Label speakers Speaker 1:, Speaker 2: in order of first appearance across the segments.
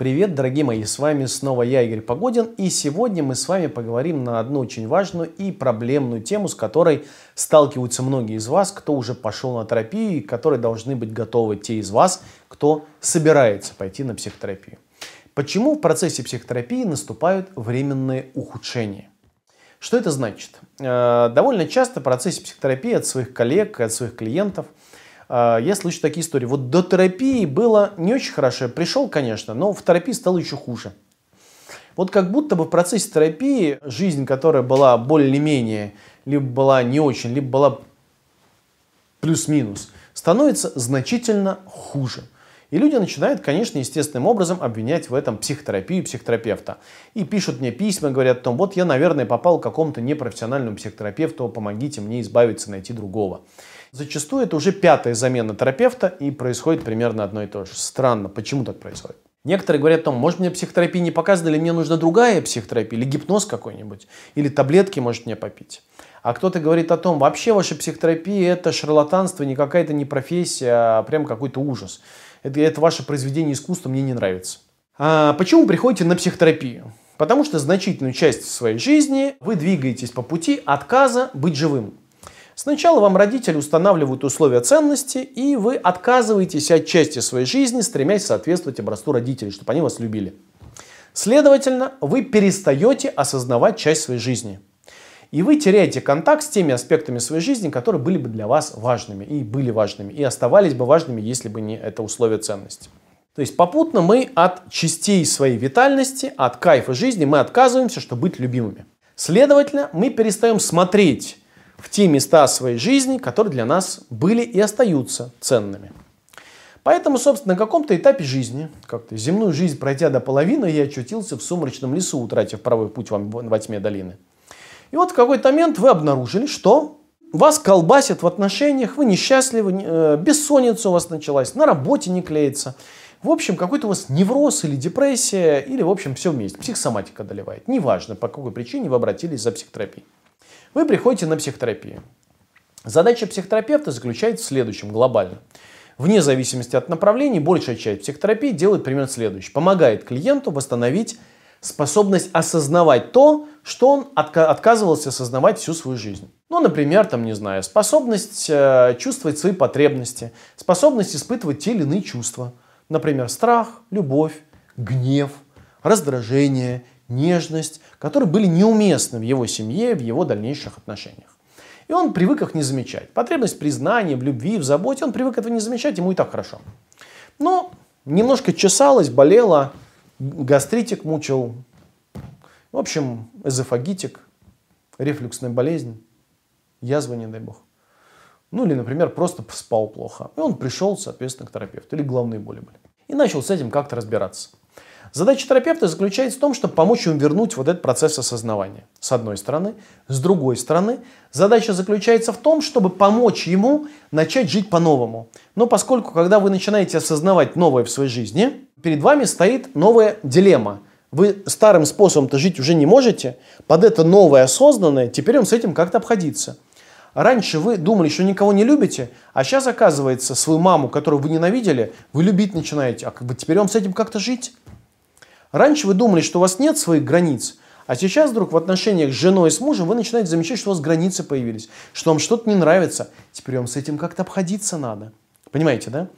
Speaker 1: Привет, дорогие мои, с вами снова я, Игорь Погодин, и сегодня мы с вами поговорим на одну очень важную и проблемную тему, с которой сталкиваются многие из вас, кто уже пошел на терапию и которые должны быть готовы те из вас, кто собирается пойти на психотерапию. Почему в процессе психотерапии наступают временные ухудшения? Что это значит? Э, довольно часто в процессе психотерапии от своих коллег, от своих клиентов – я слышу такие истории. Вот до терапии было не очень хорошо. Я пришел, конечно, но в терапии стало еще хуже. Вот как будто бы в процессе терапии жизнь, которая была более-менее, либо была не очень, либо была плюс-минус, становится значительно хуже. И люди начинают, конечно, естественным образом обвинять в этом психотерапию, психотерапевта. И пишут мне письма, говорят о том, вот я, наверное, попал к какому-то непрофессиональному психотерапевту, помогите мне избавиться, найти другого. Зачастую это уже пятая замена терапевта и происходит примерно одно и то же. Странно, почему так происходит? Некоторые говорят о том, может мне психотерапия не показана, или мне нужна другая психотерапия, или гипноз какой-нибудь, или таблетки может мне попить. А кто-то говорит о том, вообще ваша психотерапия это шарлатанство, не какая-то не профессия, а прям какой-то ужас. Это, это ваше произведение искусства мне не нравится. А почему приходите на психотерапию? Потому что значительную часть своей жизни вы двигаетесь по пути отказа быть живым. Сначала вам родители устанавливают условия ценности, и вы отказываетесь от части своей жизни, стремясь соответствовать образцу родителей, чтобы они вас любили. Следовательно, вы перестаете осознавать часть своей жизни. И вы теряете контакт с теми аспектами своей жизни, которые были бы для вас важными, и были важными, и оставались бы важными, если бы не это условие ценности. То есть попутно мы от частей своей витальности, от кайфа жизни мы отказываемся, чтобы быть любимыми. Следовательно, мы перестаем смотреть в те места своей жизни, которые для нас были и остаются ценными. Поэтому, собственно, на каком-то этапе жизни, как-то земную жизнь пройдя до половины, я очутился в сумрачном лесу, утратив правый путь во тьме долины. И вот в какой-то момент вы обнаружили, что вас колбасит в отношениях, вы несчастливы, э, бессонница у вас началась, на работе не клеится. В общем, какой-то у вас невроз или депрессия, или, в общем, все вместе. Психосоматика одолевает. Неважно, по какой причине вы обратились за психотерапией. Вы приходите на психотерапию. Задача психотерапевта заключается в следующем глобально. Вне зависимости от направлений, большая часть психотерапии делает примерно следующее. Помогает клиенту восстановить способность осознавать то, что он отка- отказывался осознавать всю свою жизнь. Ну, например, там, не знаю, способность э, чувствовать свои потребности, способность испытывать те или иные чувства. Например, страх, любовь, гнев, раздражение, нежность, которые были неуместны в его семье, в его дальнейших отношениях. И он привык их не замечать. Потребность признания, в любви, в заботе, он привык этого не замечать, ему и так хорошо. Но немножко чесалось, болело, гастритик мучил, в общем, эзофагитик, рефлюксная болезнь, язва, не дай бог. Ну или, например, просто спал плохо. И он пришел, соответственно, к терапевту. Или головные боли были. И начал с этим как-то разбираться. Задача терапевта заключается в том, чтобы помочь ему вернуть вот этот процесс осознавания. С одной стороны. С другой стороны, задача заключается в том, чтобы помочь ему начать жить по-новому. Но поскольку, когда вы начинаете осознавать новое в своей жизни, перед вами стоит новая дилемма. Вы старым способом-то жить уже не можете, под это новое осознанное, теперь вам с этим как-то обходиться. Раньше вы думали, что никого не любите, а сейчас, оказывается, свою маму, которую вы ненавидели, вы любить начинаете. А как бы теперь вам с этим как-то жить? Раньше вы думали, что у вас нет своих границ, а сейчас вдруг в отношениях с женой и с мужем вы начинаете замечать, что у вас границы появились, что вам что-то не нравится. Теперь вам с этим как-то обходиться надо. Понимаете, да?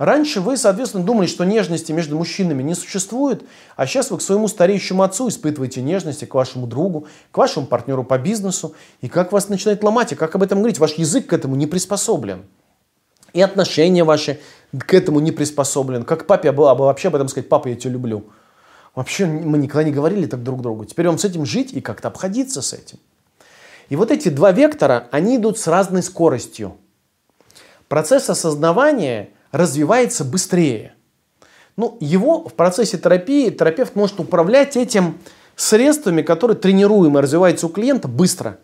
Speaker 1: Раньше вы, соответственно, думали, что нежности между мужчинами не существует, а сейчас вы к своему стареющему отцу испытываете нежности, к вашему другу, к вашему партнеру по бизнесу. И как вас начинает ломать, и как об этом говорить? Ваш язык к этому не приспособлен. И отношения ваши к этому не приспособлены. Как папе вообще об этом сказать, папа, я тебя люблю. Вообще мы никогда не говорили так друг другу. Теперь вам с этим жить и как-то обходиться с этим. И вот эти два вектора, они идут с разной скоростью. Процесс осознавания развивается быстрее. Ну, его в процессе терапии терапевт может управлять этим средствами, которые тренируем и развиваются у клиента быстро.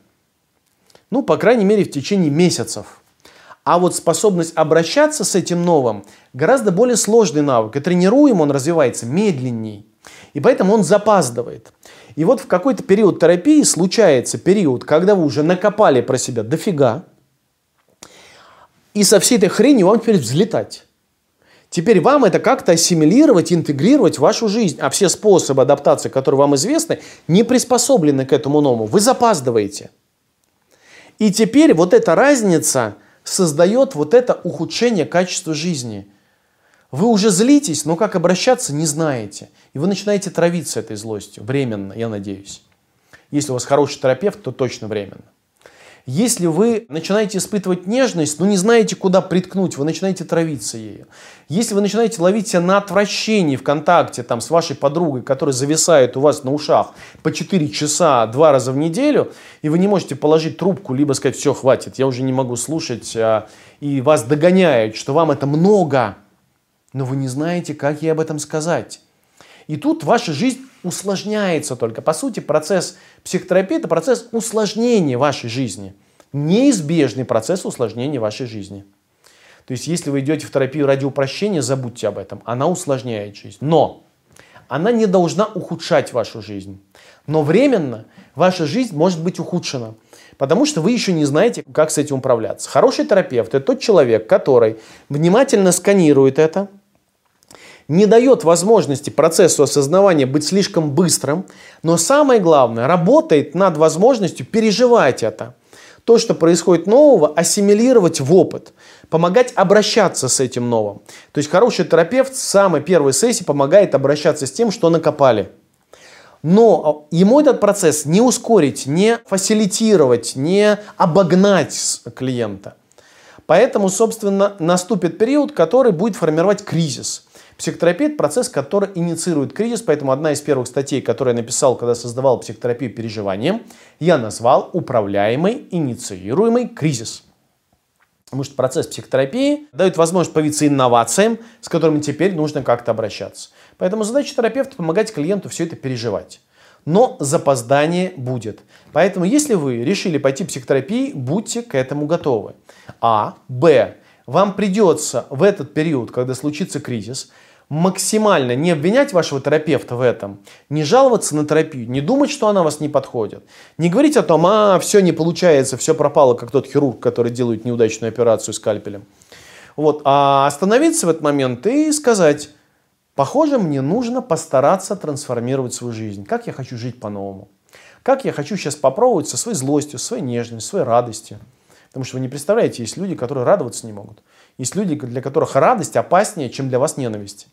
Speaker 1: Ну, по крайней мере, в течение месяцев. А вот способность обращаться с этим новым гораздо более сложный навык. И тренируем он развивается медленней. И поэтому он запаздывает. И вот в какой-то период терапии случается период, когда вы уже накопали про себя дофига, и со всей этой хренью вам теперь взлетать. Теперь вам это как-то ассимилировать, интегрировать в вашу жизнь. А все способы адаптации, которые вам известны, не приспособлены к этому новому. Вы запаздываете. И теперь вот эта разница создает вот это ухудшение качества жизни. Вы уже злитесь, но как обращаться не знаете. И вы начинаете травиться этой злостью. Временно, я надеюсь. Если у вас хороший терапевт, то точно временно. Если вы начинаете испытывать нежность, но не знаете, куда приткнуть, вы начинаете травиться ею. Если вы начинаете ловить себя на отвращении в контакте там, с вашей подругой, которая зависает у вас на ушах по 4 часа два раза в неделю, и вы не можете положить трубку, либо сказать, все, хватит, я уже не могу слушать, а, и вас догоняют, что вам это много, но вы не знаете, как ей об этом сказать. И тут ваша жизнь усложняется только. По сути, процесс психотерапии – это процесс усложнения вашей жизни. Неизбежный процесс усложнения вашей жизни. То есть, если вы идете в терапию ради упрощения, забудьте об этом. Она усложняет жизнь. Но она не должна ухудшать вашу жизнь. Но временно ваша жизнь может быть ухудшена. Потому что вы еще не знаете, как с этим управляться. Хороший терапевт – это тот человек, который внимательно сканирует это – не дает возможности процессу осознавания быть слишком быстрым, но самое главное, работает над возможностью переживать это. То, что происходит нового, ассимилировать в опыт, помогать обращаться с этим новым. То есть хороший терапевт в самой первой сессии помогает обращаться с тем, что накопали. Но ему этот процесс не ускорить, не фасилитировать, не обогнать клиента. Поэтому, собственно, наступит период, который будет формировать кризис – Психотерапия – это процесс, который инициирует кризис, поэтому одна из первых статей, которую я написал, когда создавал психотерапию переживанием, я назвал «Управляемый инициируемый кризис». Потому что процесс психотерапии дает возможность появиться инновациям, с которыми теперь нужно как-то обращаться. Поэтому задача терапевта – помогать клиенту все это переживать. Но запоздание будет. Поэтому, если вы решили пойти в психотерапию, будьте к этому готовы. А. Б. Вам придется в этот период, когда случится кризис, максимально не обвинять вашего терапевта в этом, не жаловаться на терапию, не думать, что она вас не подходит, не говорить о том, а, все не получается, все пропало, как тот хирург, который делает неудачную операцию скальпелем. Вот, а остановиться в этот момент и сказать, похоже, мне нужно постараться трансформировать свою жизнь. Как я хочу жить по-новому? Как я хочу сейчас попробовать со своей злостью, своей нежностью, своей радостью? Потому что вы не представляете, есть люди, которые радоваться не могут. Есть люди, для которых радость опаснее, чем для вас ненависть.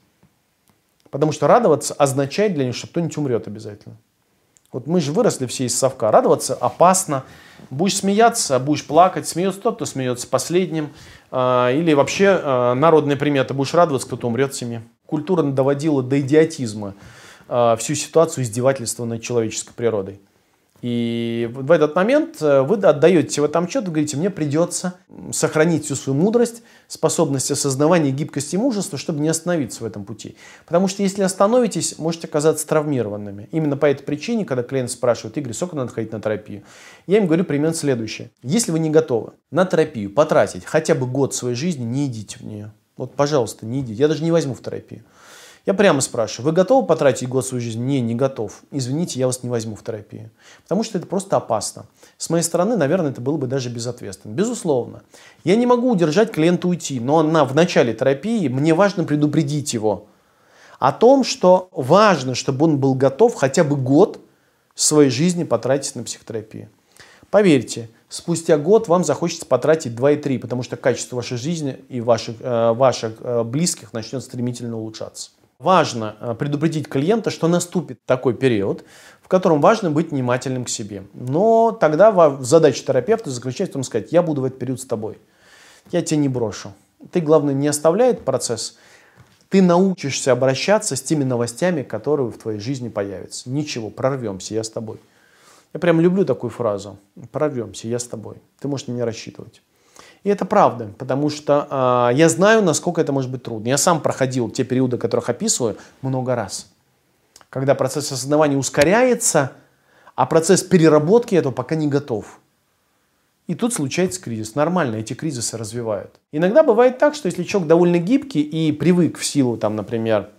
Speaker 1: Потому что радоваться означает для них, что кто-нибудь умрет обязательно. Вот мы же выросли все из совка. Радоваться опасно. Будешь смеяться, будешь плакать. Смеется тот, кто смеется последним. А, или вообще а, народная примета. Будешь радоваться, кто-то умрет в семье. Культура доводила до идиотизма а, всю ситуацию издевательства над человеческой природой. И в этот момент э, вы отдаете в этом отчет, говорите, мне придется сохранить всю свою мудрость, способность осознавания, гибкости и мужества, чтобы не остановиться в этом пути. Потому что если остановитесь, можете оказаться травмированными. Именно по этой причине, когда клиент спрашивает, Игорь, сколько надо ходить на терапию, я им говорю примерно следующее. Если вы не готовы на терапию потратить хотя бы год своей жизни, не идите в нее. Вот, пожалуйста, не идите. Я даже не возьму в терапию. Я прямо спрашиваю, вы готовы потратить год своей жизни? Не, не готов. Извините, я вас не возьму в терапию. Потому что это просто опасно. С моей стороны, наверное, это было бы даже безответственно. Безусловно. Я не могу удержать клиента уйти, но на, в начале терапии мне важно предупредить его о том, что важно, чтобы он был готов хотя бы год своей жизни потратить на психотерапию. Поверьте, спустя год вам захочется потратить 2,3, потому что качество вашей жизни и ваших, э, ваших э, близких начнет стремительно улучшаться. Важно э, предупредить клиента, что наступит такой период, в котором важно быть внимательным к себе. Но тогда задача терапевта заключается в том сказать, я буду в этот период с тобой. Я тебя не брошу. Ты, главное, не оставляй процесс. Ты научишься обращаться с теми новостями, которые в твоей жизни появятся. Ничего, прорвемся, я с тобой. Я прям люблю такую фразу. Прорвемся, я с тобой. Ты можешь на меня рассчитывать. И это правда, потому что э, я знаю, насколько это может быть трудно. Я сам проходил те периоды, которых описываю, много раз. Когда процесс осознавания ускоряется, а процесс переработки этого пока не готов. И тут случается кризис. Нормально, эти кризисы развивают. Иногда бывает так, что если человек довольно гибкий и привык в силу, там, например,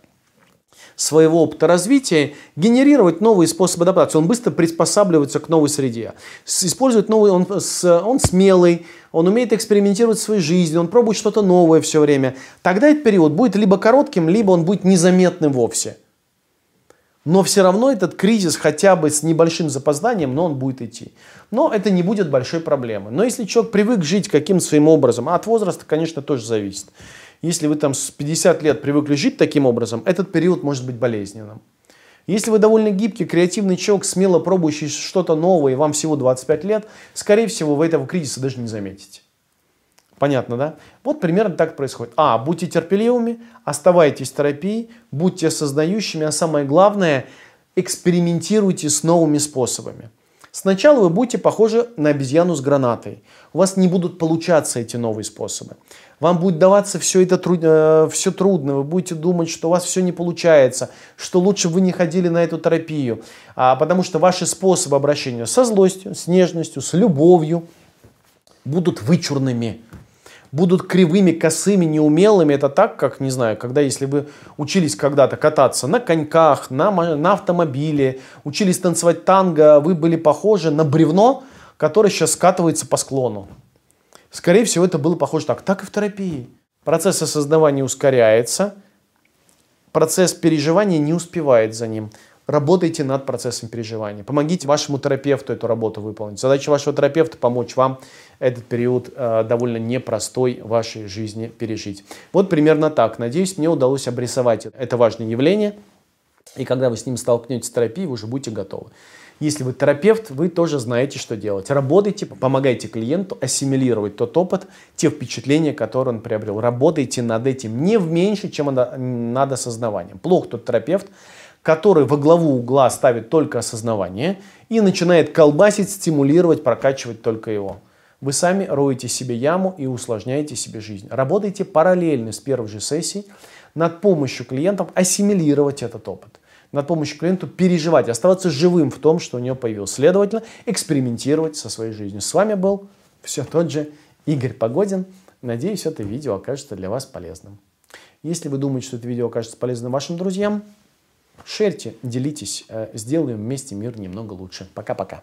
Speaker 1: своего опыта развития генерировать новые способы адаптации. Он быстро приспосабливается к новой среде. Использует новый, он, он смелый, он умеет экспериментировать в своей жизни, он пробует что-то новое все время. Тогда этот период будет либо коротким, либо он будет незаметным вовсе. Но все равно этот кризис хотя бы с небольшим запозданием, но он будет идти. Но это не будет большой проблемой. Но если человек привык жить каким своим образом, а от возраста, конечно, тоже зависит. Если вы там с 50 лет привыкли жить таким образом, этот период может быть болезненным. Если вы довольно гибкий, креативный человек, смело пробующий что-то новое, и вам всего 25 лет, скорее всего, вы этого кризиса даже не заметите. Понятно, да? Вот примерно так происходит. А, будьте терпеливыми, оставайтесь в терапии, будьте осознающими, а самое главное, экспериментируйте с новыми способами. Сначала вы будете похожи на обезьяну с гранатой. У вас не будут получаться эти новые способы. Вам будет даваться все это труд... Э, все трудно. Вы будете думать, что у вас все не получается, что лучше вы не ходили на эту терапию. А, потому что ваши способы обращения со злостью, с нежностью, с любовью будут вычурными будут кривыми, косыми, неумелыми. Это так, как, не знаю, когда если вы учились когда-то кататься на коньках, на, на автомобиле, учились танцевать танго, вы были похожи на бревно, которое сейчас скатывается по склону. Скорее всего, это было похоже так. Так и в терапии. Процесс осознавания ускоряется, процесс переживания не успевает за ним. Работайте над процессом переживания. Помогите вашему терапевту эту работу выполнить. Задача вашего терапевта помочь вам этот период э, довольно непростой вашей жизни пережить. Вот примерно так. Надеюсь, мне удалось обрисовать это важное явление. И когда вы с ним столкнетесь в терапии, вы уже будете готовы. Если вы терапевт, вы тоже знаете, что делать. Работайте, помогайте клиенту ассимилировать тот опыт, те впечатления, которые он приобрел. Работайте над этим не в меньше, чем над осознаванием. Плох тот терапевт, который во главу угла ставит только осознавание и начинает колбасить, стимулировать, прокачивать только его. Вы сами роете себе яму и усложняете себе жизнь. Работайте параллельно с первой же сессией над помощью клиентам ассимилировать этот опыт. Над помощью клиенту переживать, оставаться живым в том, что у него появилось. Следовательно, экспериментировать со своей жизнью. С вами был все тот же Игорь Погодин. Надеюсь, это видео окажется для вас полезным. Если вы думаете, что это видео окажется полезным вашим друзьям, Шерьте, делитесь, э, сделаем вместе мир немного лучше. Пока-пока.